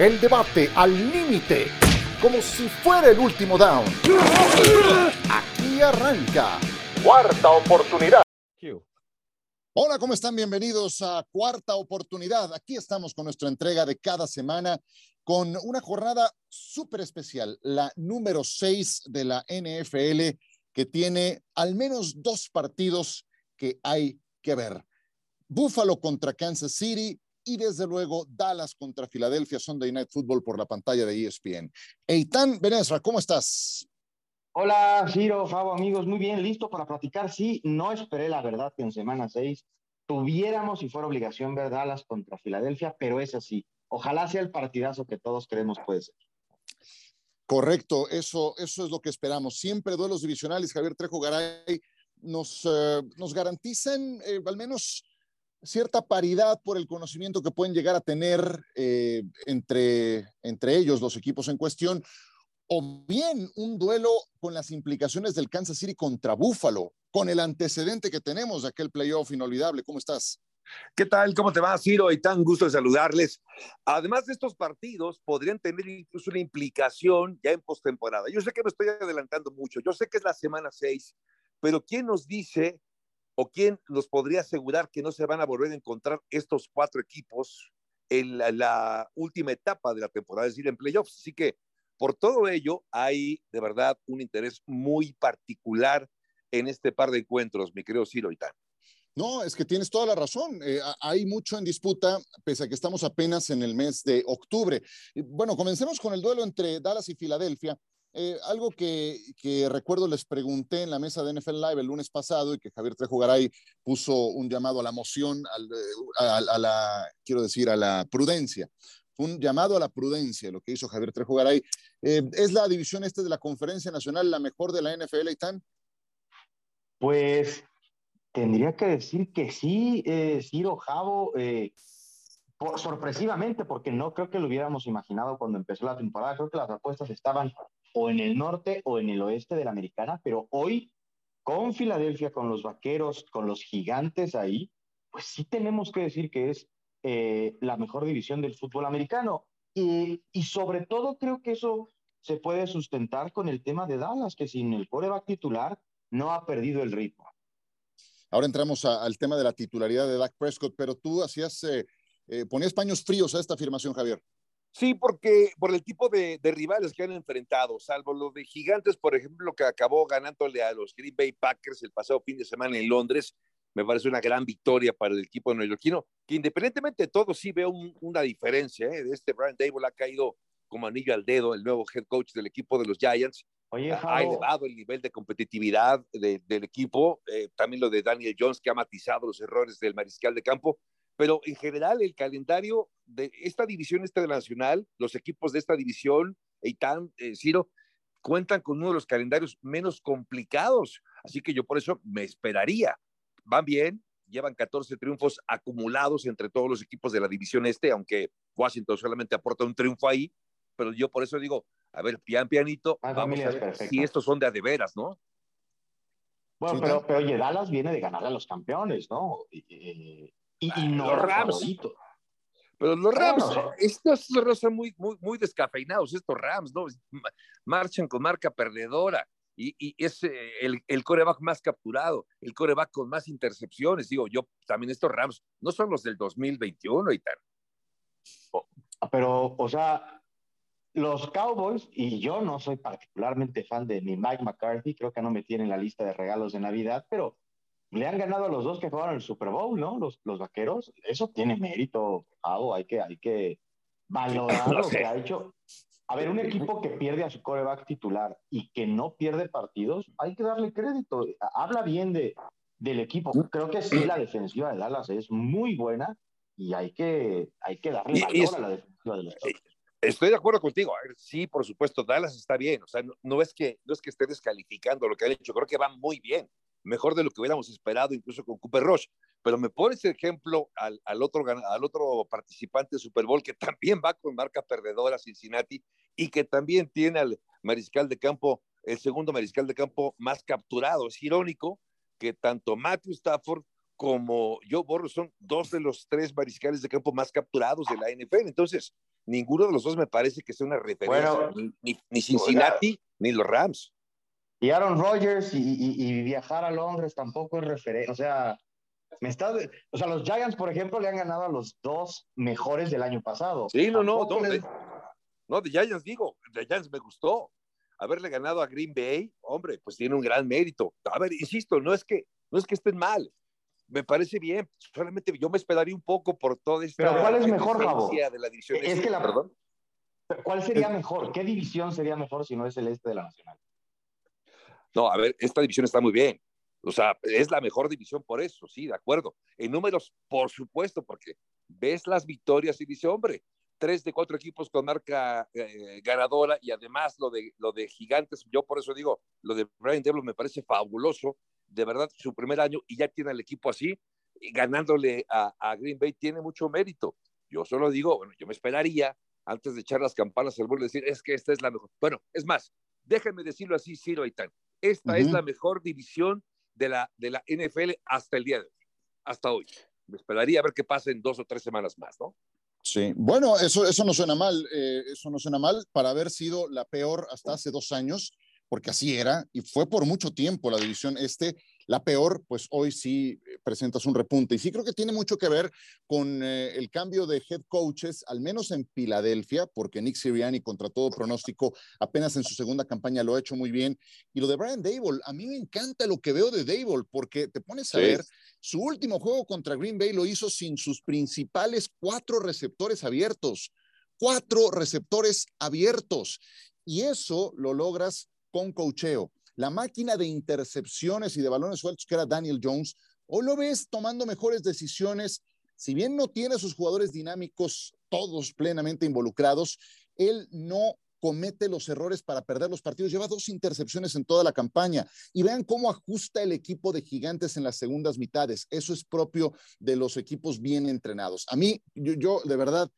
El debate al límite, como si fuera el último down. Aquí arranca. Cuarta oportunidad. Hola, ¿cómo están? Bienvenidos a Cuarta Oportunidad. Aquí estamos con nuestra entrega de cada semana con una jornada súper especial, la número 6 de la NFL, que tiene al menos dos partidos que hay que ver. Buffalo contra Kansas City y desde luego Dallas contra Filadelfia Sunday Night Football por la pantalla de ESPN. Eitan Benesra, ¿cómo estás? Hola, Ciro, Fabo, amigos, muy bien, listo para platicar. Sí, no esperé la verdad que en semana 6 tuviéramos, si fuera obligación, ver Dallas contra Filadelfia, pero es así. Ojalá sea el partidazo que todos creemos puede ser. Correcto, eso, eso es lo que esperamos. Siempre duelos divisionales, Javier Trejo Garay, nos, eh, nos garantizan eh, al menos cierta paridad por el conocimiento que pueden llegar a tener eh, entre, entre ellos, los equipos en cuestión, o bien un duelo con las implicaciones del Kansas City contra Buffalo, con el antecedente que tenemos de aquel playoff inolvidable. ¿Cómo estás? ¿Qué tal? ¿Cómo te va, Ciro? Y tan gusto de saludarles. Además de estos partidos, podrían tener incluso una implicación ya en postemporada. Yo sé que me estoy adelantando mucho, yo sé que es la semana 6, pero ¿quién nos dice o quién nos podría asegurar que no se van a volver a encontrar estos cuatro equipos en la, última etapa de la temporada, es decir, en playoffs? Así que por todo ello, hay de verdad un interés muy particular en este par de encuentros, mi querido Ciro Itán. No, es que tienes toda la razón. Eh, hay mucho en disputa, pese a que estamos apenas en el mes de octubre. Bueno, comencemos con el duelo entre Dallas y Filadelfia. Eh, algo que, recuerdo les pregunté en la mesa de NFL Live el lunes pasado y que Javier Trejo Garay puso un llamado a la moción, eh, a, la, quiero decir, a la prudencia. un llamado a la prudencia lo que hizo Javier Trejo Garay. Eh, ¿Es la división este de la Conferencia Nacional la mejor de la NFL, Itán? Pues tendría que decir que sí, Ciro Javo, sorpresivamente, porque no creo que lo hubiéramos imaginado cuando empezó la temporada. Creo que las apuestas estaban o en el norte o en el oeste de la americana, pero hoy con Filadelfia, con los vaqueros, con los gigantes ahí, pues sí tenemos que decir que es eh, la mejor división del fútbol americano. Y, y, sobre todo creo que eso se puede sustentar con el tema de Dallas, que sin el coreback titular no ha perdido el ritmo. Ahora entramos al tema de la titularidad de Dak Prescott, pero tú hacías, eh, eh, ponías paños fríos a esta afirmación, Javier. Sí, porque por el tipo de, rivales que han enfrentado, salvo los de Gigantes, por ejemplo, que acabó ganándole a los Green Bay Packers el pasado fin de semana en Londres, me parece una gran victoria para el equipo neoyorquino, que independientemente de todo sí veo una diferencia. ¿eh? De este Brian Dable ha caído como anillo al dedo, el nuevo head coach del equipo de los Giants. ha elevado el nivel de competitividad del equipo. Eh, también lo de Daniel Jones, que ha matizado los errores del mariscal de campo pero en general el calendario de esta división esta de la nacional, los equipos de esta división, Eitan, eh, Ciro, cuentan con uno de los calendarios menos complicados, así que yo por eso me esperaría. Van bien, llevan 14 triunfos acumulados entre todos los equipos de la división este, aunque Washington solamente aporta un triunfo ahí, pero yo por eso digo, a ver, pian pianito, vamos a ver si estos son de a de veras, ¿no? Bueno, pero, pero oye, Dallas viene de ganar a los campeones, ¿no? Y, y, no los Rams. Pero los Rams, estos son muy, muy, muy descafeinados, estos Rams, ¿no? Marchan con marca perdedora y, y es eh, el, el, coreback más capturado, el coreback con más intercepciones. Digo, yo también estos Rams no son los del 2021 y tal. Pero, o sea, los Cowboys, y yo no soy particularmente fan de ni Mike McCarthy, creo que no me tiene en la lista de regalos de Navidad, pero le han ganado a los dos que jugaron el Super Bowl, ¿no? Los, los vaqueros. Eso tiene mérito, Javo. Hay que, hay que valorar lo que ha hecho. A ver, un equipo que pierde a su coreback titular y que no pierde partidos, hay que darle crédito. Habla bien de, del equipo. Creo que sí, la defensiva de Dallas es muy buena y hay que, hay que darle valor a la defensiva de los Estoy de acuerdo contigo. Sí, por supuesto, Dallas está bien. O sea, no, no, es que, no es que esté descalificando lo que han hecho. Creo que va muy bien mejor de lo que hubiéramos esperado, incluso con Cooper Rush. Pero me pones ejemplo al, al, otro, al otro participante de Super Bowl que también va con marca perdedora Cincinnati y que también tiene al mariscal de campo, el segundo mariscal de campo más capturado. Es irónico que tanto Matthew Stafford como Joe Burrow son dos de los tres mariscales de campo más capturados de la NFL. Entonces, ninguno de los dos me parece que sea una referencia, ni, Cincinnati ni los Rams. Y Aaron Rodgers y, viajar a Londres tampoco es referencia. O sea, me está, o sea, los Giants, por ejemplo, le han ganado a los dos mejores del año pasado. Sí, no, no, no, no, de Giants digo, de Giants me gustó. Haberle ganado a Green Bay, hombre, pues tiene un gran mérito. A ver, insisto, no es que, no es que estén mal, me parece bien. Solamente yo me esperaría un poco por todo esta. Pero ¿cuál es mejor? De la división es que la, ¿Perdón? ¿Cuál sería mejor? ¿Qué división sería mejor si no es el este de la Nacional? No, a ver, esta división está muy bien. O sea, es la mejor división por eso, sí, de acuerdo. En números, por supuesto, porque ves las victorias y dice, hombre, tres de cuatro equipos con marca eh, ganadora y además lo de, lo de gigantes, yo por eso digo, lo de Brian Devlin me parece fabuloso, de verdad, su primer año y ya tiene el equipo así, ganándole a, Green Bay, tiene mucho mérito. Yo solo digo, bueno, yo me esperaría antes de echar las campanas al vuelo decir, es que esta es la mejor. Bueno, es más, déjenme decirlo así, Ciro Aitán, esta es la mejor división de la, de la NFL hasta el día de hoy, hasta hoy. Me esperaría a ver qué pasa en dos o tres semanas más, ¿no? Sí, bueno, eso, eso no suena mal, eh, eso no suena mal para haber sido la peor hasta hace dos años porque así era y fue por mucho tiempo la división este. La peor, pues hoy sí eh, presentas un repunte. Y sí creo que tiene mucho que ver con eh, el cambio de head coaches, al menos en Filadelfia, porque Nick Sirianni, contra todo pronóstico, apenas en su segunda campaña lo ha hecho muy bien. Y lo de Brian Dable, a mí me encanta lo que veo de Dable, porque te pones a ver, su último juego contra Green Bay lo hizo sin sus principales cuatro receptores abiertos. Cuatro receptores abiertos. Y eso lo logras con cocheo. La máquina de intercepciones y de balones sueltos que era Daniel Jones, o lo ves tomando mejores decisiones. Si bien no tiene a sus jugadores dinámicos todos plenamente involucrados, él no comete los errores para perder los partidos. Lleva dos intercepciones en toda la campaña. Y vean cómo ajusta el equipo de gigantes en las segundas mitades. Eso es propio de los equipos bien entrenados. A mí, yo, yo de verdad,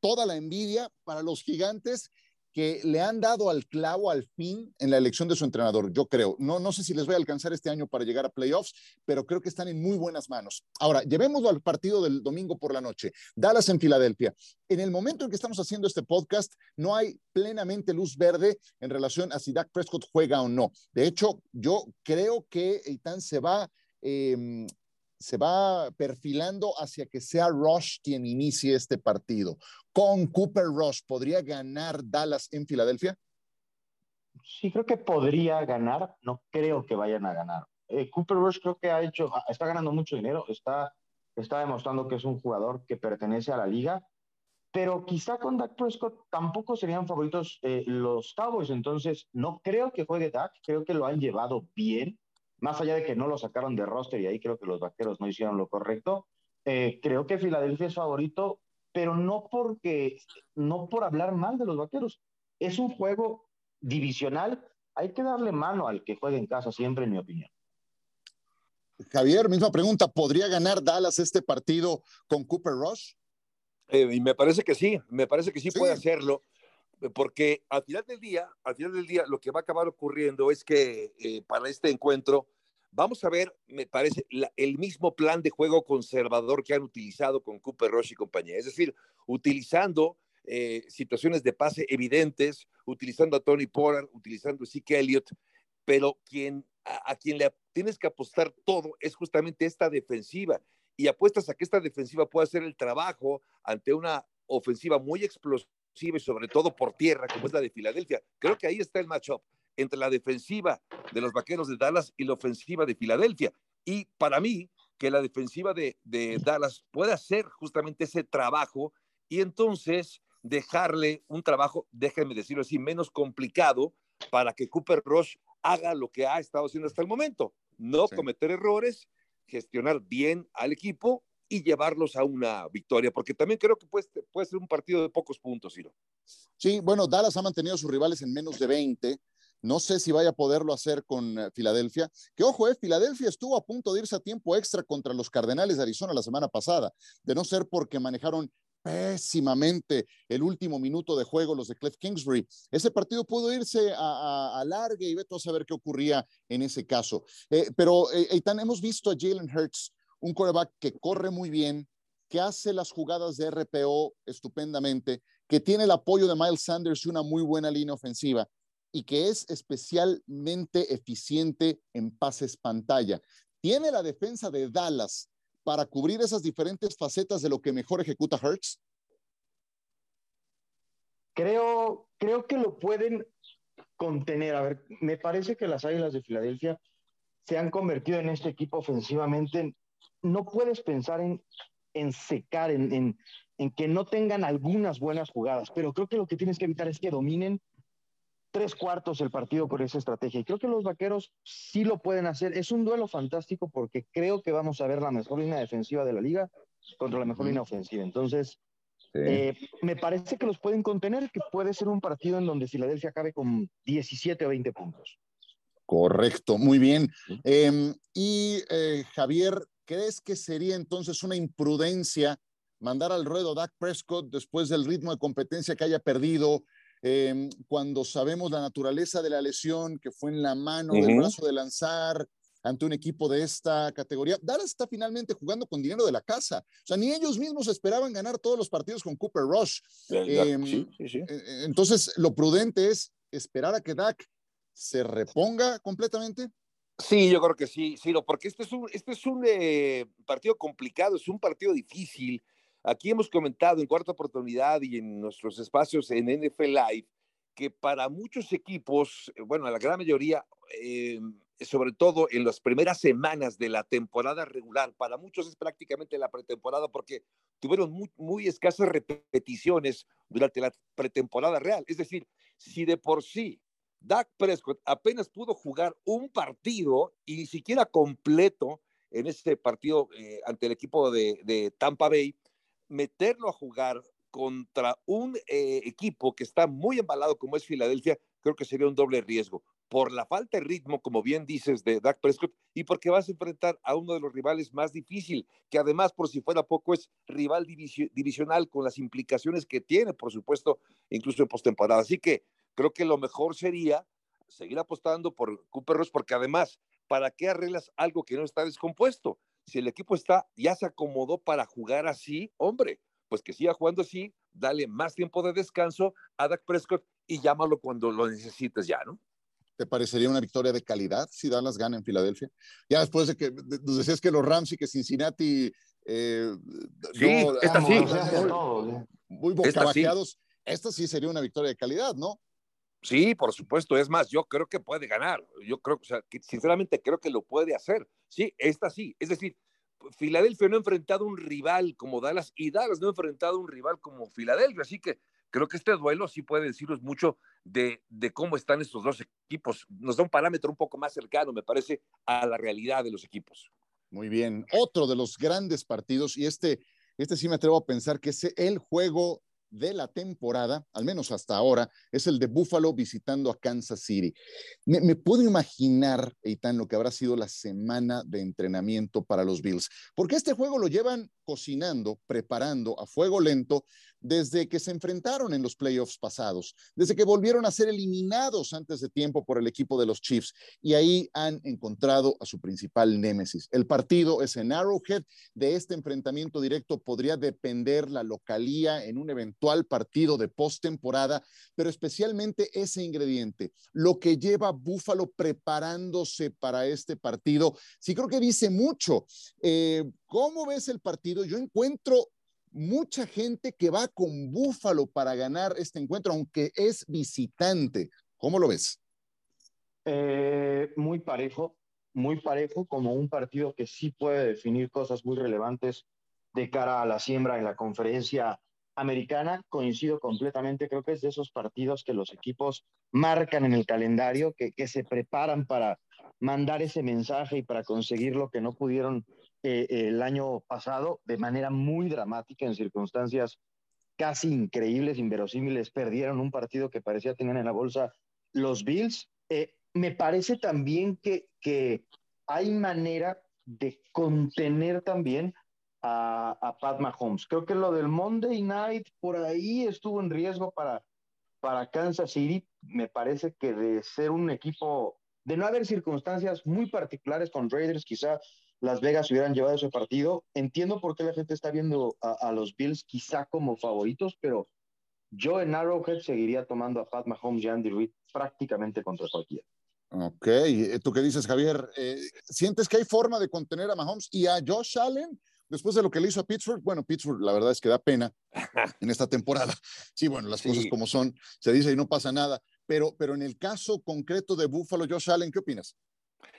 toda la envidia para los gigantes que le han dado al clavo al fin en la elección de su entrenador, yo creo. No, no sé si les voy a alcanzar este año para llegar a playoffs, pero creo que están en muy buenas manos. Ahora, llevémoslo al partido del domingo por la noche. Dallas en Filadelfia. En el momento en que estamos haciendo este podcast, no hay plenamente luz verde en relación a si Dak Prescott juega o no. De hecho, yo creo que Eitan se va eh, se va perfilando hacia que sea Rush quien inicie este partido. Con Cooper Rush, ¿podría ganar Dallas en Filadelfia? Sí, creo que podría ganar. No creo que vayan a ganar. Eh, Cooper Rush creo que ha hecho, está ganando mucho dinero, está, está demostrando que es un jugador que pertenece a la liga, pero quizá con Dak Prescott tampoco serían favoritos eh, los Cowboys, entonces no creo que juegue Dak, creo que lo han llevado bien más allá de que no lo sacaron de roster y ahí creo que los vaqueros no hicieron lo correcto, eh, creo que Filadelfia es favorito, pero no porque, no por hablar mal de los vaqueros. Es un juego divisional, hay que darle mano al que juegue en casa siempre, en mi opinión. Javier, misma pregunta, ¿podría ganar Dallas este partido con Cooper Rush? Eh, y me parece que sí, me parece que sí, puede hacerlo, porque al final del día, al final del día, lo que va a acabar ocurriendo es que eh, para este encuentro vamos a ver, me parece, el mismo plan de juego conservador que han utilizado con Cooper Rush y compañía, es decir, utilizando eh, situaciones de pase evidentes, utilizando a Tony Pollard, utilizando a Zeke Elliott, pero a, quien le tienes que apostar todo es justamente esta defensiva. Y apuestas a que esta defensiva pueda hacer el trabajo ante una ofensiva muy explosiva sobre todo por tierra, como es la de Filadelfia. Creo que ahí está el matchup entre la defensiva de los Vaqueros de Dallas y la ofensiva de Filadelfia. Y para mí, que la defensiva de, de Dallas pueda hacer justamente ese trabajo y entonces dejarle un trabajo, déjenme decirlo así, menos complicado para que Cooper Rush haga lo que ha estado haciendo hasta el momento, no cometer errores, gestionar bien al equipo y llevarlos a una victoria, porque también creo que puede, puede ser un partido de pocos puntos, Ciro. Sí, bueno, Dallas ha mantenido a sus rivales en menos de 20. No sé si vaya a poderlo hacer con eh, Filadelfia. Que ojo, eh, Filadelfia estuvo a punto de irse a tiempo extra contra los Cardenales de Arizona la semana pasada, de no ser porque manejaron pésimamente el último minuto de juego los de Cliff Kingsbury. Ese partido pudo irse a, a, largue y vete a saber qué ocurría en ese caso. Eh, pero, eh, hemos visto a Jalen Hurts un quarterback que corre muy bien, que hace las jugadas de RPO estupendamente, que tiene el apoyo de Miles Sanders y una muy buena línea ofensiva y que es especialmente eficiente en pases pantalla. Tiene la defensa de Dallas para cubrir esas diferentes facetas de lo que mejor ejecuta Hertz. Creo, creo que lo pueden contener. A ver, me parece que las Águilas de Filadelfia se han convertido en este equipo ofensivamente. No puedes pensar en, en secar, en, en que no tengan algunas buenas jugadas, pero creo que lo que tienes que evitar es que dominen tres cuartos el partido con esa estrategia. Y creo que los vaqueros sí lo pueden hacer. Es un duelo fantástico porque creo que vamos a ver la mejor línea defensiva de la liga contra la mejor línea ofensiva. Entonces, eh, me parece que los pueden contener, que puede ser un partido en donde Filadelfia acabe con 17 o 20 puntos. Correcto, muy bien. Em, y eh, Javier, ¿crees que sería entonces una imprudencia mandar al ruedo Dak Prescott después del ritmo de competencia que haya perdido? Em, cuando sabemos la naturaleza de la lesión, que fue en la mano del brazo de lanzar ante un equipo de esta categoría. Dallas está finalmente jugando con dinero de la casa. O sea, ni ellos mismos esperaban ganar todos los partidos con Cooper Rush. Em, e, e, entonces, lo prudente es esperar a que Dak se reponga completamente. Sí, yo creo que sí, sí, porque este es un, este es un eh, partido complicado, es un partido difícil. Aquí hemos comentado en cuarta oportunidad y en nuestros espacios en NFL Live que para muchos equipos, eh, bueno, la gran mayoría, eh, sobre todo en las primeras semanas de la temporada regular, para muchos es prácticamente la pretemporada porque tuvieron muy, escasas repeticiones durante la pretemporada real. Es decir, si de por sí Dak Prescott apenas pudo jugar un partido y ni siquiera completo en este partido eh, ante el equipo de Tampa Bay, meterlo a jugar contra un eh, equipo que está muy embalado como es Filadelfia, creo que sería un doble riesgo. Por la falta de ritmo, como bien dices, de Dak Prescott, y porque vas a enfrentar a uno de los rivales más difícil, que además, por si fuera poco, es rival divisional con las implicaciones que tiene, por supuesto, incluso en postemporada. Así que creo que lo mejor sería seguir apostando por Cooper Ross, porque además, ¿para qué arreglas algo que no está descompuesto? si el equipo está, ya se acomodó para jugar así, hombre, pues que siga jugando así, dale más tiempo de descanso a Dak Prescott y llámalo cuando lo necesites ya, ¿no? ¿Te parecería una victoria de calidad si Dallas gana en Filadelfia? Ya después de que nos decías que los Rams y que Cincinnati. Eh, sí, esta sí. Muy, muy esta sí sería una victoria de calidad, ¿no? Sí, por supuesto. Es más, yo creo que puede ganar. Yo creo, o sea, que sinceramente creo que lo puede hacer. Sí, esta sí. Es decir, Filadelfia no ha enfrentado un rival como Dallas y Dallas no ha enfrentado un rival como Filadelfia. Así que creo que este duelo sí puede decirnos mucho de, de cómo están estos dos equipos. Nos da un parámetro un poco más cercano, me parece, a la realidad de los equipos. Muy bien. Otro de los grandes partidos, y este, este sí me atrevo a pensar que es el juego de la temporada, al menos hasta ahora, es el de Buffalo visitando a Kansas City. Me, puedo imaginar, Eitan, lo que habrá sido la semana de entrenamiento para los Bills, porque este juego lo llevan cocinando, preparando a fuego lento desde que se enfrentaron en los playoffs pasados, desde que volvieron a ser eliminados antes de tiempo por el equipo de los Chiefs y ahí han encontrado a su principal némesis. El partido es en Arrowhead. De este enfrentamiento directo podría depender la localía en un eventual partido de postemporada, pero especialmente ese ingrediente, lo que lleva Buffalo preparándose para este partido. Sí creo que dice mucho. Eh, ¿Cómo ves el partido? Yo encuentro mucha gente que va con Búfalo para ganar este encuentro, aunque es visitante. ¿Cómo lo ves? Eh, muy parejo, muy parejo, como un partido que sí puede definir cosas muy relevantes de cara a la siembra en la conferencia americana. Coincido completamente, creo que es de esos partidos que los equipos marcan en el calendario, que, que se preparan para mandar ese mensaje y para conseguir lo que no pudieron eh, el año pasado de manera muy dramática, en circunstancias casi increíbles, inverosímiles. Perdieron un partido que parecía tener en la bolsa los Bills. Eh, me parece también que, que hay manera de contener también a, a, Pat Mahomes. Creo que lo del Monday Night por ahí estuvo en riesgo para, para Kansas City. Me parece que de ser un equipo, de no haber circunstancias muy particulares con Raiders, quizá Las Vegas hubieran llevado ese partido. Entiendo por qué la gente está viendo a, los Bills quizá como favoritos, pero yo en Arrowhead seguiría tomando a Pat Mahomes y Andy Reid prácticamente contra cualquiera. Ok, eh, ¿tú qué dices, Javier? Eh, ¿Sientes que hay forma de contener a Mahomes y a Josh Allen? Después de lo que le hizo a Pittsburgh, bueno, Pittsburgh la verdad es que da pena en esta temporada. Sí, bueno, las cosas como son, se dice y no pasa nada. Pero, pero en el caso concreto de Buffalo, Josh Allen, ¿qué opinas?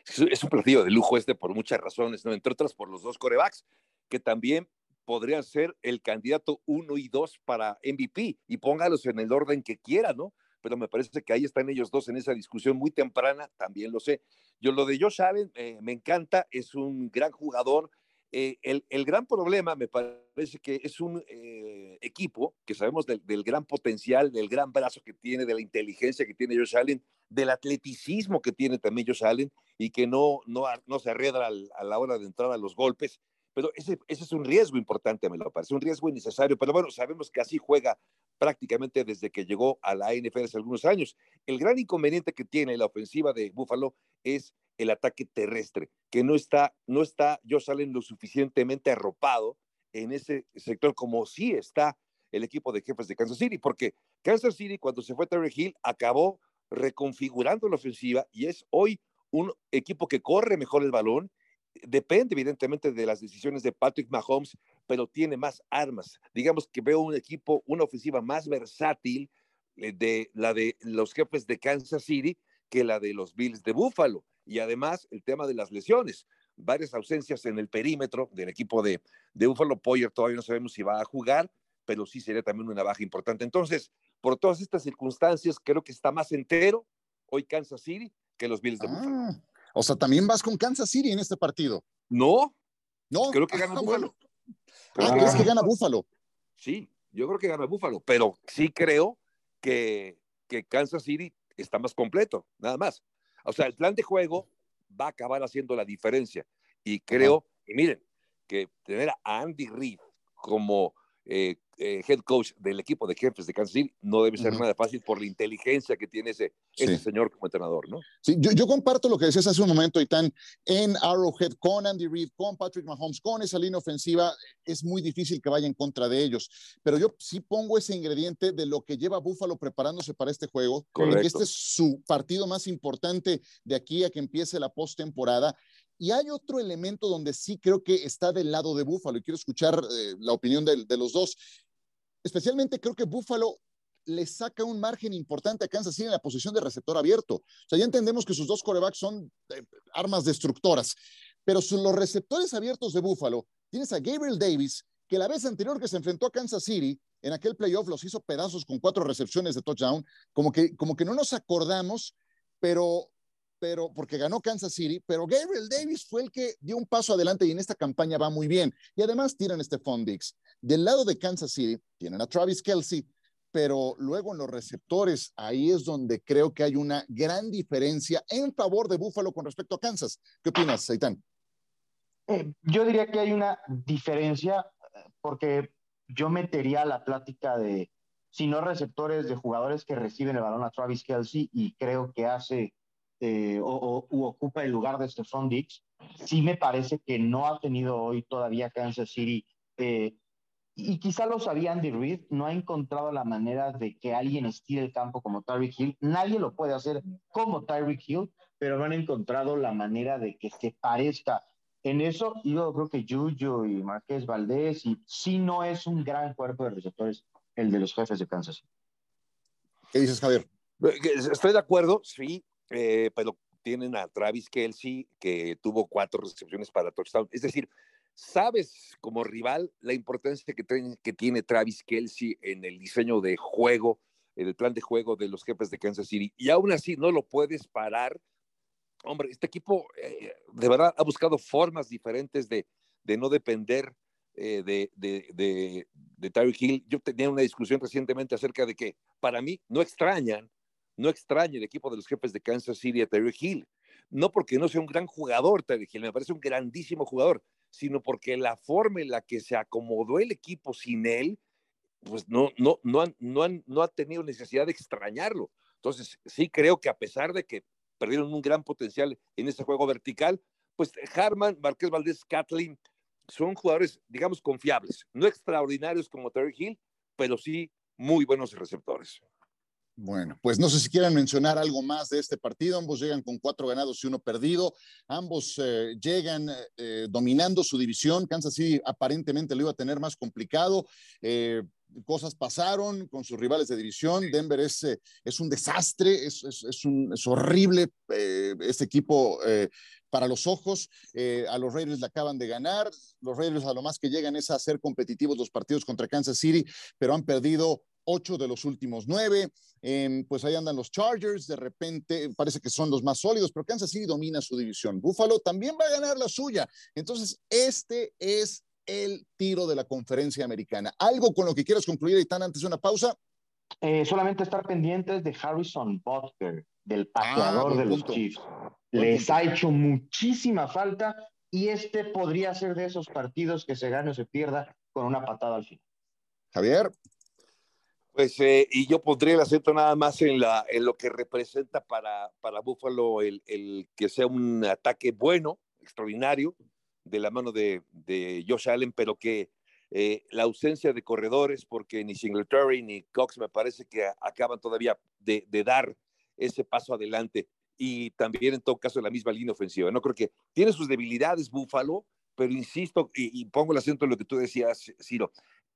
Es un platillo de lujo este por muchas razones, ¿no? Entre otras por los dos corebacks, que también podrían ser el candidato uno y dos para MVP y póngalos en el orden que quiera, ¿no? Pero me parece que ahí están ellos dos en esa discusión muy temprana, también lo sé. Yo lo de Josh Allen eh, me encanta, es un gran jugador, eh, el, gran problema me parece que es un eh, equipo que sabemos del, gran potencial, del gran brazo que tiene, de la inteligencia que tiene Josh Allen, del atleticismo que tiene también Josh Allen y que no, no, no se arredra a la hora de entrar a los golpes. Pero ese, ese es un riesgo importante, me lo parece, un riesgo innecesario. Pero bueno, sabemos que así juega prácticamente desde que llegó a la NFL hace algunos años. El gran inconveniente que tiene la ofensiva de Buffalo es el ataque terrestre, que no está, no está Josh Allen lo suficientemente arropado en ese sector como sí está el equipo de jefes de Kansas City, porque Kansas City cuando se fue Terry Hill acabó reconfigurando la ofensiva y es hoy un equipo que corre mejor el balón, depende evidentemente de las decisiones de Patrick Mahomes, pero tiene más armas. Digamos que veo un equipo, una ofensiva más versátil eh, de la de los jefes de Kansas City que la de los Bills de Buffalo y además el tema de las lesiones. Varias ausencias en el perímetro del equipo de, de Buffalo Poyer, todavía no sabemos si va a jugar, pero sí sería también una baja importante. Entonces, por todas estas circunstancias, creo que está más entero hoy Kansas City que los Bills de Buffalo. Ah, o sea, también vas con Kansas City en este partido. No, no, creo que gana ah, Buffalo. Ah, ¿crees que gana Buffalo? Sí, yo creo que gana Buffalo, pero sí creo que, que Kansas City está más completo, nada más. O sea, el plan de juego va a acabar haciendo la diferencia. Y creo, y miren, que tener a Andy Reid como eh, eh, head coach del equipo de jefes de Kansas City no debe ser nada fácil por la inteligencia que tiene ese, ese señor como entrenador, ¿no? Sí, yo, yo, comparto lo que decías hace un momento, Itán, en Arrowhead, con Andy Reid, con Patrick Mahomes, con esa línea ofensiva, es muy difícil que vaya en contra de ellos, pero yo sí pongo ese ingrediente de lo que lleva Buffalo preparándose para este juego, este es su partido más importante de aquí a que empiece la postemporada, y hay otro elemento donde sí creo que está del lado de Buffalo y quiero escuchar eh, la opinión de, de, los dos especialmente creo que Buffalo le saca un margen importante a Kansas City en la posición de receptor abierto. O sea, ya entendemos que sus dos corebacks son eh, armas destructoras, pero los receptores abiertos de Buffalo, tienes a Gabriel Davis, que la vez anterior que se enfrentó a Kansas City, en aquel playoff los hizo pedazos con cuatro recepciones de touchdown, como que, como que no nos acordamos, pero pero porque ganó Kansas City, pero Gabriel Davis fue el que dio un paso adelante y en esta campaña va muy bien. Y además tiran este Dix. Del lado de Kansas City tienen a Travis Kelsey, pero luego en los receptores, ahí es donde creo que hay una gran diferencia en favor de Buffalo con respecto a Kansas. ¿Qué opinas, Saitán? Eh, yo diría que hay una diferencia porque yo metería la plática de, si no receptores, de jugadores que reciben el balón a Travis Kelsey y creo que hace eh, o, ocupa el lugar de Stephon Dix, sí me parece que no ha tenido hoy todavía Kansas City. Eh, y quizá lo sabía Andy Reid, no ha encontrado la manera de que alguien estire el campo como Tyreek Hill. Nadie lo puede hacer como Tyreek Hill, pero no han encontrado la manera de que se parezca. En eso, yo creo que Juju y Marqués Valdés, y sí no es un gran cuerpo de receptores el de los jefes de Kansas. ¿Qué dices, Javier? Estoy de acuerdo, sí, eh, pero tienen a Travis Kelsey, que tuvo cuatro recepciones para touchdown. Es decir, sabes como rival la importancia que, tiene Travis Kelsey en el diseño de juego, en el plan de juego de los jefes de Kansas City, y aún así no lo puedes parar. Hombre, este equipo eh, de verdad ha buscado formas diferentes de, de no depender eh, de, de, de, de Tyreek Hill. Yo tenía una discusión recientemente acerca de que para mí no extrañan no extraña el equipo de los jefes de Kansas City a Terry Hill. No porque no sea un gran jugador, Terry Hill, me parece un grandísimo jugador, sino porque la forma en la que se acomodó el equipo sin él, pues no, no, no, han, no, han, no ha tenido necesidad de extrañarlo. Entonces, sí creo que a pesar de que perdieron un gran potencial en ese juego vertical, pues Harman, Marqués Valdés, Kathleen, son jugadores, digamos, confiables, no extraordinarios como Terry Hill, pero sí muy buenos receptores. Bueno, pues no sé si quieran mencionar algo más de este partido. Ambos llegan con cuatro ganados y uno perdido. Ambos eh, llegan eh, dominando su división. Kansas City aparentemente lo iba a tener más complicado. Eh, cosas pasaron con sus rivales de división. Denver es, es un desastre, es, es, un, horrible este equipo para los ojos. a los Raiders le acaban de ganar. Los Raiders a lo más que llegan es a ser competitivos los partidos contra Kansas City, pero han perdido ocho de los últimos nueve. Em, pues ahí andan los Chargers, de repente parece que son los más sólidos, pero Kansas City domina su división. Buffalo también va a ganar la suya. Entonces, este es el tiro de la conferencia americana. ¿Algo con lo que quieras concluir, Itán, antes de una pausa? Eh, solamente estar pendientes de Harrison Butker, del ah, pateador de los Chiefs. Les ha hecho muchísima falta y este podría ser de esos partidos que se gane o se pierda con una patada al final. Javier. Pues, eh, y yo pondría el acento nada más en, la, en lo que representa para, para Buffalo el, el que sea un ataque bueno, extraordinario, de la mano de, de Josh Allen, pero que eh, la ausencia de corredores, porque ni Singletary ni Cox me parece que acaban todavía de, de, dar ese paso adelante. Y también en todo caso la misma línea ofensiva. No creo que tiene sus debilidades Buffalo, pero insisto y, y pongo el acento en lo que tú decías, Ciro,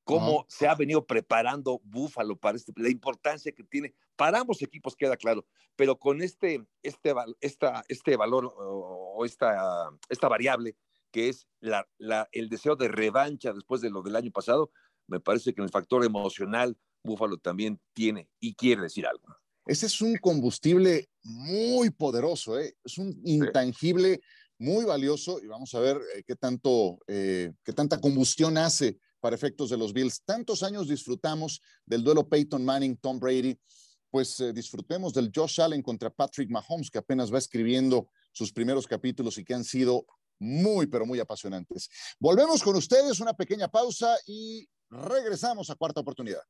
cómo se ha venido preparando Búfalo para este, la importancia que tiene para ambos equipos queda claro, pero con este, este, esta, este valor o esta, esta variable que es la, la, el deseo de revancha después de lo del año pasado, me parece que en el factor emocional Búfalo también tiene y quiere decir algo. Ese es un combustible muy poderoso, ¿eh? es un intangible muy valioso y vamos a ver eh, qué tanto, eh, qué tanta combustión hace para efectos de los Bills. Tantos años disfrutamos del duelo Peyton Manning-Tom Brady, pues eh, disfrutemos del Josh Allen contra Patrick Mahomes, que apenas va escribiendo sus primeros capítulos y que han sido muy, pero muy apasionantes. Volvemos con ustedes, una pequeña pausa y regresamos a cuarta oportunidad.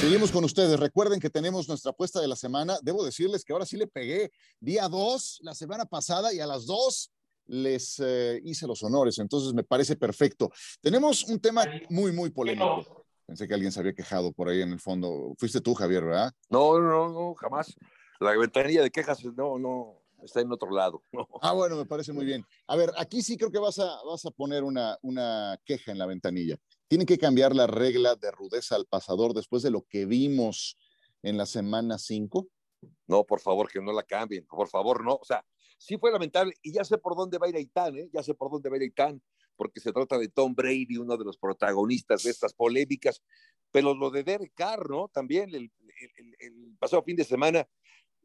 Seguimos con ustedes. Recuerden que tenemos nuestra apuesta de la semana. Debo decirles que ahora sí le pegué día 2 la semana pasada y a las 2 les eh, hice los honores, entonces me parece perfecto. Tenemos un tema muy, muy polémico. Pensé que alguien se había quejado por ahí en el fondo. Fuiste tú, Javier, ¿verdad? No, no, no, jamás. La ventanilla de quejas no, no, está en otro lado. Ah, bueno, me parece muy bien. A ver, aquí sí creo que vas a, vas a poner una, una queja en la ventanilla. Tienen que cambiar la regla de rudeza al pasador después de lo que vimos en la semana 5. No, por favor, que no la cambien. Por favor, no. O sea, sí fue lamentable y ya sé por dónde va a ir Aitán, ¿eh? ya sé por dónde va a ir Aitán, porque se trata de Tom Brady, uno de los protagonistas de estas polémicas, pero lo de Derek Carr, ¿no? También el, pasado fin de semana,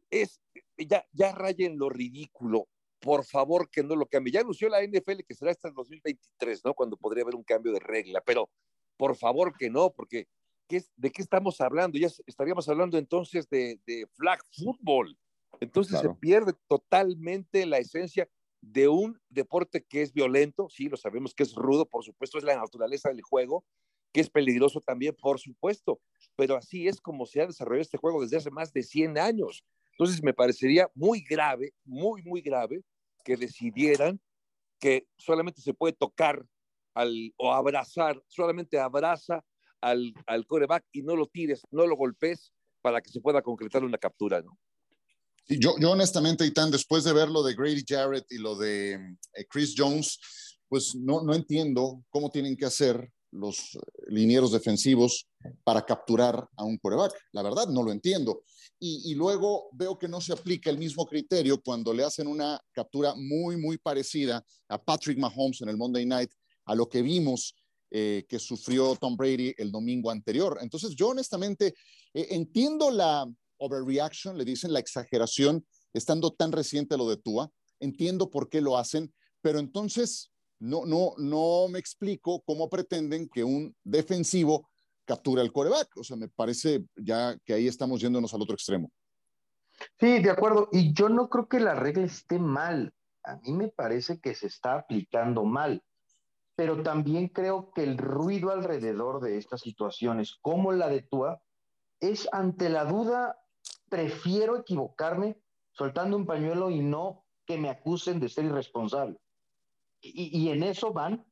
es, ya, ya rayen lo ridículo, por favor que no lo cambie. Ya anunció la NFL que será hasta el 2023, ¿no? Cuando podría haber un cambio de regla, pero por favor que no, porque ¿qué, ¿de qué estamos hablando? Ya estaríamos hablando entonces de, de flag football. Entonces se pierde totalmente la esencia de un deporte que es violento, sí, lo sabemos que es rudo, por supuesto, es la naturaleza del juego, que es peligroso también, por supuesto, pero así es como se ha desarrollado este juego desde hace más de 100 años. Entonces me parecería muy grave, muy, muy grave que decidieran que solamente se puede tocar al, o abrazar, solamente abraza al, al coreback y no lo tires, no lo golpes para que se pueda concretar una captura, ¿no? Yo, yo honestamente, Itán, después de ver lo de Grady Jarrett y lo de eh, Chris Jones, pues no, no entiendo cómo tienen que hacer los eh, linieros defensivos para capturar a un coreback. La verdad, no lo entiendo. Y, luego veo que no se aplica el mismo criterio cuando le hacen una captura muy, muy parecida a Patrick Mahomes en el Monday Night, a lo que vimos eh, que sufrió Tom Brady el domingo anterior. Entonces, yo honestamente entiendo la, overreaction, le dicen la exageración, estando tan reciente lo de Tua. Entiendo por qué lo hacen, pero entonces no, no, no me explico cómo pretenden que un defensivo capture al coreback. O sea, me parece ya que ahí estamos yéndonos al otro extremo. Sí, de acuerdo. Y yo no creo que la regla esté mal. A mí me parece que se está aplicando mal. Pero también creo que el ruido alrededor de estas situaciones, como la de Tua, es ante la duda prefiero equivocarme soltando un pañuelo y no que me acusen de ser irresponsable. Y, en eso van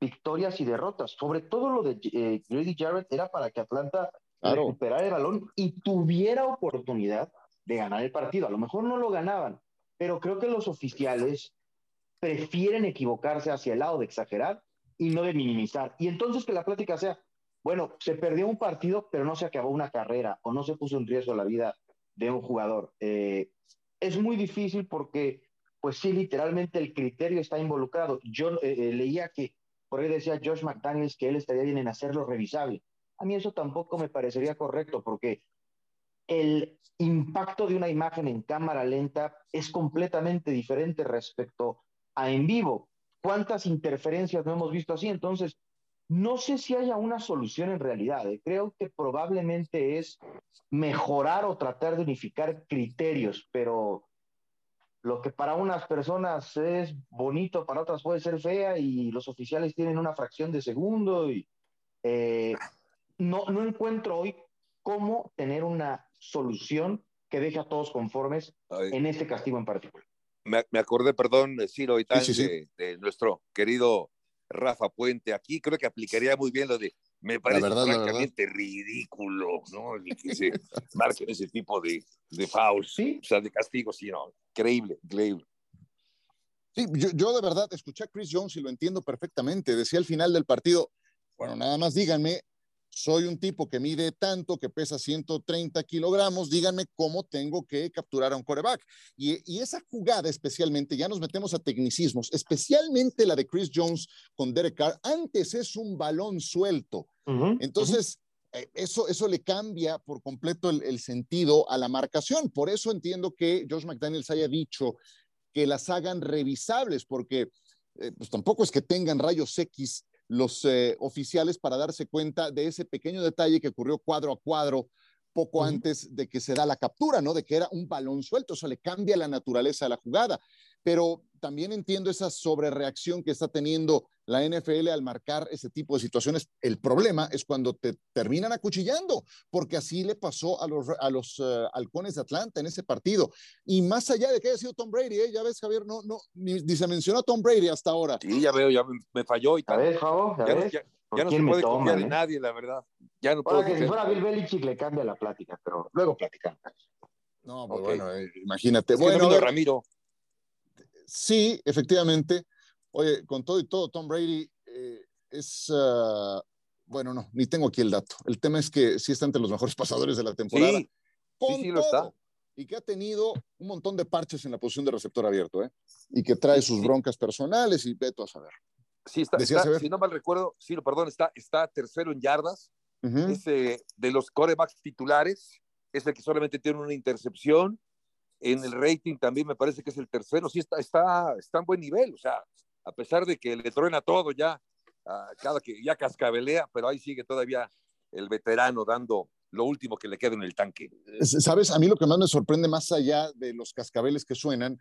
victorias y derrotas. Sobre todo lo de eh, Grady Jarrett era para que Atlanta recuperara el balón y tuviera oportunidad de ganar el partido. A lo mejor no lo ganaban, pero creo que los oficiales prefieren equivocarse hacia el lado de exagerar y no de minimizar. Y entonces que la plática sea, bueno, se perdió un partido, pero no se acabó una carrera o no se puso en riesgo la vida de un jugador. Eh, es muy difícil porque, pues sí, literalmente el criterio está involucrado. Yo eh, eh, leía que por ahí decía Josh McDaniels que él estaría bien en hacerlo revisable. A mí eso tampoco me parecería correcto porque el impacto de una imagen en cámara lenta es completamente diferente respecto a en vivo. ¿Cuántas interferencias no hemos visto así? Entonces, no sé si haya una solución en realidad. ¿eh? Creo que probablemente es mejorar o tratar de unificar criterios, pero lo que para unas personas es bonito, para otras puede ser fea y los oficiales tienen una fracción de segundo y eh, no, no encuentro hoy cómo tener una solución que deje a todos conformes en este castigo en particular. Me, acordé, perdón, Ciro y tal, De, nuestro querido Rafa Puente aquí, creo que aplicaría muy bien lo de, me parece francamente ridículo, ¿no? Que se marquen ese tipo de, de fouls, ¿Sí? o sea, de castigos, sí, no, increíble, increíble. Sí, yo, yo, de verdad escuché a Chris Jones y lo entiendo perfectamente. Decía al final del partido, bueno, nada más díganme soy un tipo que mide tanto, que pesa 130 kilogramos, díganme cómo tengo que capturar a un coreback. Y, esa jugada especialmente, ya nos metemos a tecnicismos, especialmente la de Chris Jones con Derek Carr, antes es un balón suelto. Entonces, eh, eso, eso le cambia por completo el, sentido a la marcación. Por eso entiendo que Josh McDaniels haya dicho que las hagan revisables, porque eh, pues tampoco es que tengan rayos X los eh, oficiales para darse cuenta de ese pequeño detalle que ocurrió cuadro a cuadro poco antes de que se da la captura, ¿no? De que era un balón suelto, eso le cambia la naturaleza a la jugada. Pero también entiendo esa sobrereacción que está teniendo la NFL al marcar ese tipo de situaciones. El problema es cuando te terminan acuchillando, porque así le pasó a los, a los eh, halcones de Atlanta en ese partido. Y más allá de que haya sido Tom Brady, ¿eh? ya ves, Javier, no, no, ni, se mencionó a Tom Brady hasta ahora. Sí, ya veo, ya me, falló y tal. A ver, Javo, ya, ves. ya, no se puede confiar en nadie, la verdad. Ya no puedo que si fuera Bill Belichick le cambia la plática, pero luego platicamos. No, pues bueno, eh, imagínate. bueno, Ramiro. Sí, efectivamente. Oye, con todo y todo, Tom Brady eh, es, ah, bueno, no, ni tengo aquí el dato. El tema es que sí está entre los mejores pasadores de la temporada. Sí, sí, lo está. Y que ha tenido un montón de parches en la posición de receptor abierto, ¿eh? Y que trae sus broncas personales y veto a saber. Sí, está, si no mal recuerdo, sí, perdón, está, está tercero en yardas. es, de los corebacks titulares, es el que solamente tiene una intercepción en el rating también me parece que es el tercero, sí está, está, está en buen nivel, o sea, a pesar de que le truena todo ya, cada que ya cascabelea, pero ahí sigue todavía el veterano dando lo último que le queda en el tanque. Sabes, a mí lo que más me sorprende más allá de los cascabeles que suenan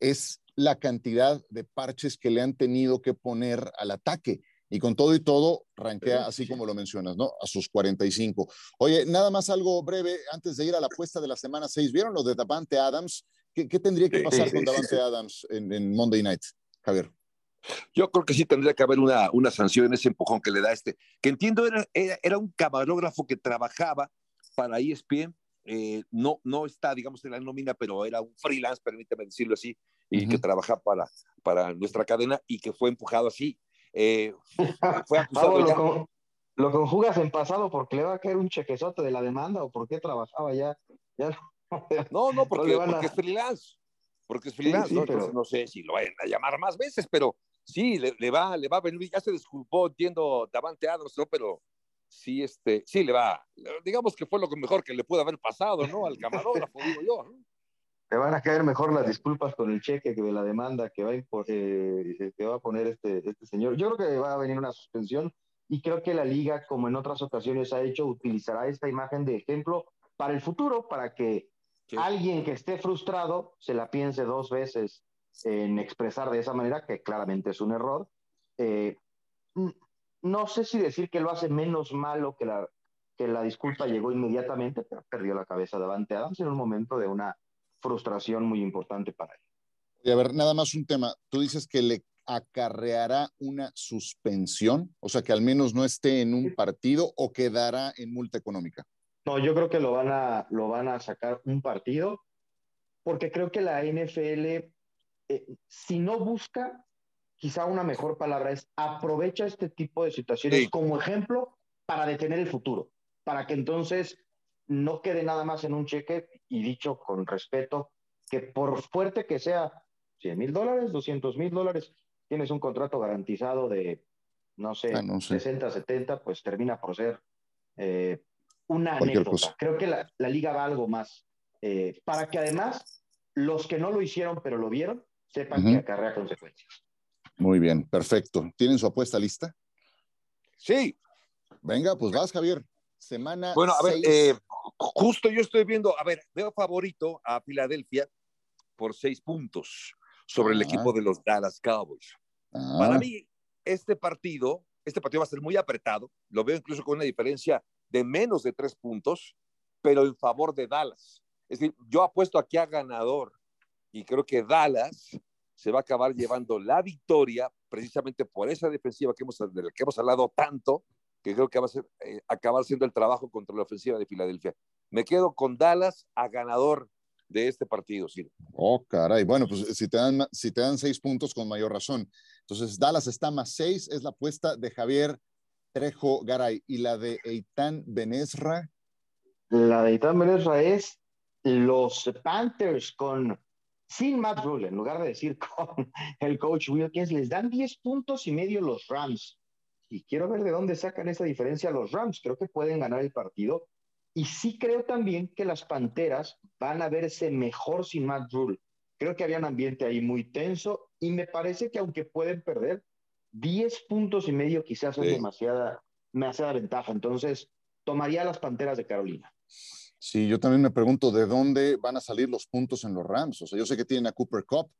es la cantidad de parches que le han tenido que poner al ataque y con todo y todo, ranquea así como lo mencionas, ¿no? A sus 45. Oye, nada más algo breve antes de ir a la apuesta de la semana 6. ¿Vieron lo de Davante Adams? ¿Qué, tendría que pasar con Davante Adams en, Monday Night, Javier? Yo creo que sí tendría que haber una, una sanción en ese empujón que le da este, que entiendo era, era, un camarógrafo que trabajaba para ESPN, eh, no, no está, digamos, en la nómina, pero era un freelance, permíteme decirlo así, y que trabaja para, para nuestra cadena y que fue empujado así. Eh, fue acusado lo, conjugas en pasado porque le va a caer un chequezote de la demanda o porque trabajaba ya. no, no, porque, es freelance. Porque es freelance, ¿no? sé si lo vayan a llamar más veces, pero sí, le, va, le va a venir. Ya se disculpó, entiendo, Davante Adams, ¿no? Pero sí, este, sí le va. Digamos que fue lo mejor que le pudo haber pasado, ¿no? Al camarógrafo, digo yo, ¿no? te van a caer mejor las disculpas con el cheque que de la demanda que va a, eh, que va a poner este, este señor. Yo creo que va a venir una suspensión y creo que la liga, como en otras ocasiones ha hecho, utilizará esta imagen de ejemplo para el futuro, para que alguien que esté frustrado se la piense dos veces en expresar de esa manera, que claramente es un error. Eh, no sé si decir que lo hace menos malo que la que la disculpa llegó inmediatamente, pero perdió la cabeza Davante Adams en un momento de una frustración muy importante para él. Y a ver, nada más un tema. Tú dices que le acarreará una suspensión, o sea, que al menos no esté en un partido o quedará en multa económica. No, yo creo que lo van a, lo van a sacar un partido, porque creo que la NFL, eh, si no busca, quizá una mejor palabra es aprovecha este tipo de situaciones como ejemplo para detener el futuro, para que entonces no quede nada más en un cheque y dicho con respeto, que por fuerte que sea 100 mil dólares, 200 mil dólares, tienes un contrato garantizado de, no sé, 60, ah, 70, pues termina por ser eh, una anécdota. Creo que la, liga va algo más. Eh, para que además los que no lo hicieron pero lo vieron, sepan que acarrea consecuencias. Muy bien, perfecto. ¿Tienen su apuesta lista? Sí. Venga, pues vas, Javier. Semana. Bueno, a ver, eh, justo yo estoy viendo, a ver, veo favorito a Filadelfia por seis puntos sobre el equipo de los Dallas Cowboys. Para ah. mí, este partido, este partido va a ser muy apretado. Lo veo incluso con una diferencia de menos de tres puntos, pero en favor de Dallas. Es decir, yo apuesto aquí a ganador y creo que Dallas se va a acabar llevando la victoria precisamente por esa defensiva que hemos, de la que hemos hablado tanto, que creo que va a ser, eh, acabar siendo el trabajo contra la ofensiva de Filadelfia. Me quedo con Dallas a ganador de este partido, sí. Oh, caray. Bueno, pues si te, dan, si te dan seis puntos, con mayor razón. Entonces, Dallas está más seis, es la apuesta de Javier Trejo Garay. ¿Y la de Eitan Benesra? La de Eitan Benesra es los Panthers con sin Matt Rule, en lugar de decir con el coach Wilkins, les dan 10 puntos y medio los Rams. Y quiero ver de dónde sacan esa diferencia los Rams. Creo que pueden ganar el partido y sí creo también que las Panteras van a verse mejor sin Matt Rule. Creo que había un ambiente ahí muy tenso y me parece que aunque pueden perder, 10 puntos y medio quizás es demasiada, demasiada ventaja. Entonces, tomaría las Panteras de Carolina. Sí, yo también me pregunto de dónde van a salir los puntos en los Rams. O sea, yo sé que tienen a Cooper Cup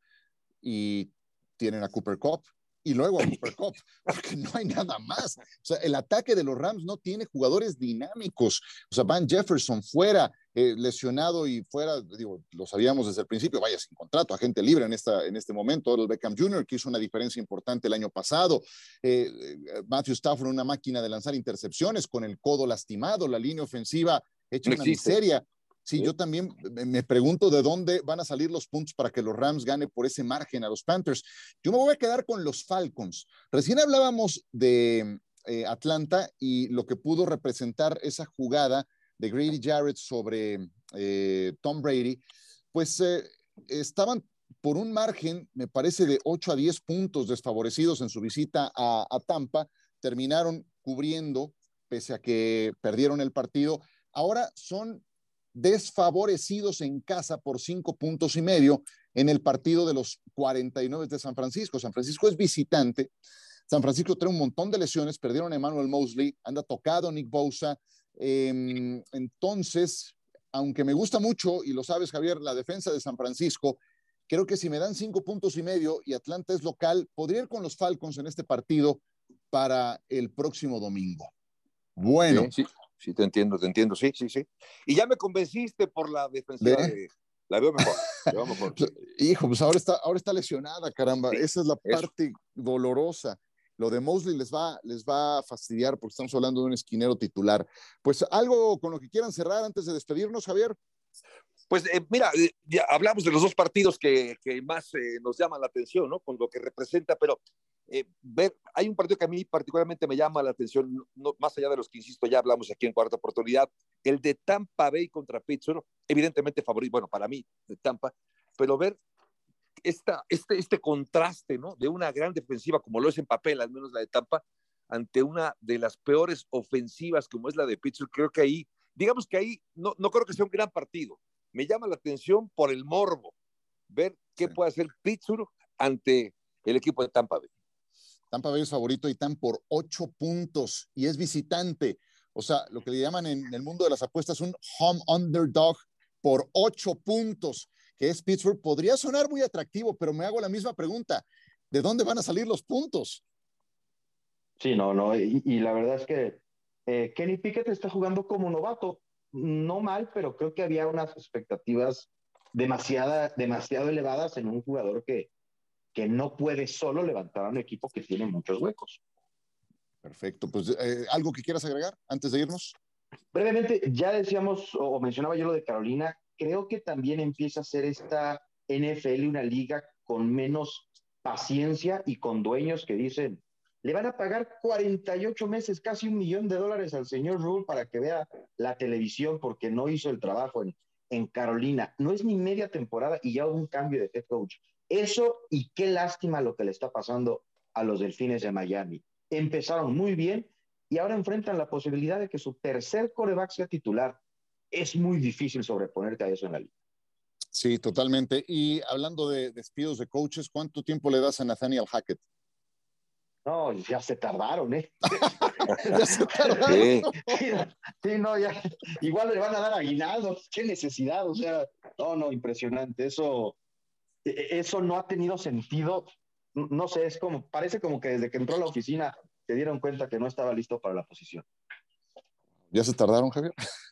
y tienen a Cooper Cup y luego a Super Cup, porque no hay nada más. O sea, el ataque de los Rams no tiene jugadores dinámicos. O sea, Van Jefferson fuera, eh, lesionado y fuera, digo, lo sabíamos desde el principio, vaya sin contrato, agente libre en, esta, en este momento. El Beckham Jr., que hizo una diferencia importante el año pasado. Eh, eh, Matthew Stafford, una máquina de lanzar intercepciones con el codo lastimado, la línea ofensiva hecha una miseria. Sí, yo también me pregunto de dónde van a salir los puntos para que los Rams gane por ese margen a los Panthers. Yo me voy a quedar con los Falcons. Recién hablábamos de eh, Atlanta y lo que pudo representar esa jugada de Grady Jarrett sobre eh, Tom Brady. Pues eh, estaban por un margen, me parece, de 8 a 10 puntos desfavorecidos en su visita a, a Tampa. Terminaron cubriendo, pese a que perdieron el partido. Ahora son desfavorecidos en casa por cinco puntos y medio en el partido de los 49 de San Francisco. San Francisco es visitante. San Francisco trae un montón de lesiones, perdieron a Emmanuel Mosley, anda tocado Nick Bosa. Em, entonces, aunque me gusta mucho, y lo sabes Javier, la defensa de San Francisco, creo que si me dan cinco puntos y medio y Atlanta es local, podría ir con los Falcons en este partido para el próximo domingo. Bueno, sí, te entiendo, te entiendo, sí, sí, sí. Y ya me convenciste por la defensiva de... La veo mejor, la veo mejor. Hijo, pues ahora está, ahora está lesionada, caramba. Esa es la parte dolorosa. Lo de Mosley les va, les va a fastidiar porque estamos hablando de un esquinero titular. Pues algo con lo que quieran cerrar antes de despedirnos, Javier. Pues eh, mira, eh, ya hablamos de los dos partidos que, que más eh, nos llaman la atención, ¿no? Con lo que representa, pero eh, ver, hay un partido que a mí particularmente me llama la atención, más allá de los que, insisto, ya hablamos aquí en cuarta oportunidad, el de Tampa Bay contra Pittsburgh, evidentemente favorito, bueno, para mí, de Tampa, pero ver esta, este, este contraste, ¿no? De una gran defensiva, como lo es en papel, al menos la de Tampa, ante una de las peores ofensivas como es la de Pittsburgh, creo que ahí, digamos que ahí, no, no creo que sea un gran partido. Me llama la atención por el morbo, ver qué puede hacer Pittsburgh ante el equipo de Tampa Bay. Tampa Bay es favorito y están por ocho puntos y es visitante. O sea, lo que le llaman en el mundo de las apuestas un home underdog por ocho puntos, que es Pittsburgh. Podría sonar muy atractivo, pero me hago la misma pregunta. ¿De dónde van a salir los puntos? Sí, no, no. Y, la verdad es que Eh, Kenny Pickett está jugando como novato, no mal, pero creo que había unas expectativas demasiado elevadas en un jugador que, que no puede solo levantar a un equipo que tiene muchos huecos. Perfecto. Pues, eh, ¿algo que quieras agregar antes de irnos? Brevemente, ya decíamos o mencionaba yo lo de Carolina, creo que también empieza a ser esta NFL una liga con menos paciencia y con dueños que dicen, le van a pagar 48 meses, casi un millón de dólares al señor Rule para que vea la televisión porque no hizo el trabajo en, en Carolina. No es ni media temporada y ya hubo un cambio de head coach. Eso y qué lástima lo que le está pasando a los Delfines de Miami. Empezaron muy bien y ahora enfrentan la posibilidad de que su tercer coreback sea titular. Es muy difícil sobreponerte a eso en la liga. Sí, totalmente. Y hablando de despidos de coaches, ¿cuánto tiempo le das a Nathaniel Hackett? No, ya se tardaron, ¿eh? ya se tardaron. Sí. no, ya. Igual le van a dar aguinaldos. Qué necesidad, o sea, no, no, impresionante. Eso, eso no ha tenido sentido. No sé, es como, parece como que desde que entró a la oficina se dieron cuenta que no estaba listo para la posición. ¿Ya se tardaron, Javier?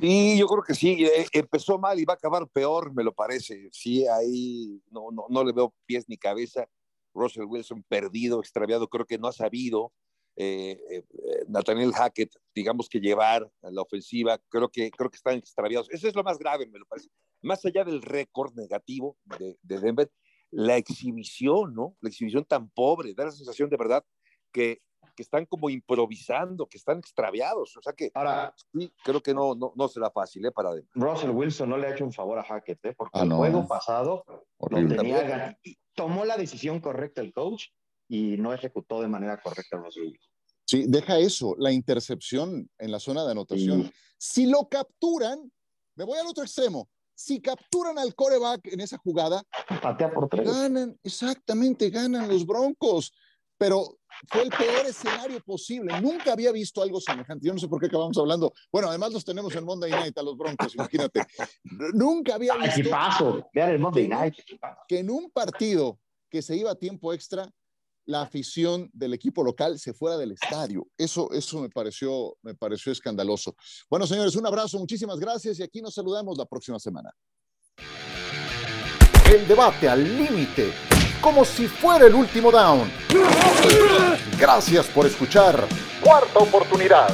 Sí, yo creo que sí. Eh, empezó mal y va a acabar peor, me lo parece. Sí, ahí no, no, no le veo pies ni cabeza. Russell Wilson perdido, extraviado, creo que no ha sabido. Eh, eh, Nathaniel Hackett, digamos que llevar a la ofensiva, creo que, creo que están extraviados. Eso es lo más grave, me lo parece. Más allá del récord negativo de, de Denver, la exhibición, ¿no? La exhibición tan pobre, da la sensación de verdad que, que están como improvisando, que están extraviados. O sea que Ahora, sí, creo que no, no, no será fácil ¿eh? para Russell Wilson no le ha hecho un favor a Hackett, ¿eh? porque ah, el juego pasado lo tenía tomó la decisión correcta el coach y no ejecutó de manera correcta los Wilson. Sí, deja eso, la intercepción en la zona de anotación. Si lo capturan, me voy al otro extremo. Si capturan al coreback en esa jugada, patea por tres. Ganan, exactamente, ganan los Broncos pero fue el peor escenario posible. Nunca había visto algo semejante. Yo no sé por qué acabamos hablando. Bueno, además los tenemos en Monday Night a los Broncos, imagínate. Nunca había visto. paso. Vean el Monday Night. Que en un partido que se iba a tiempo extra, la afición del equipo local se fuera del estadio. Eso, eso me, pareció, me pareció escandaloso. Bueno, señores, un abrazo, muchísimas gracias y aquí nos saludamos la próxima semana. El debate al límite como si fuera el último down. Gracias por escuchar. Cuarta oportunidad.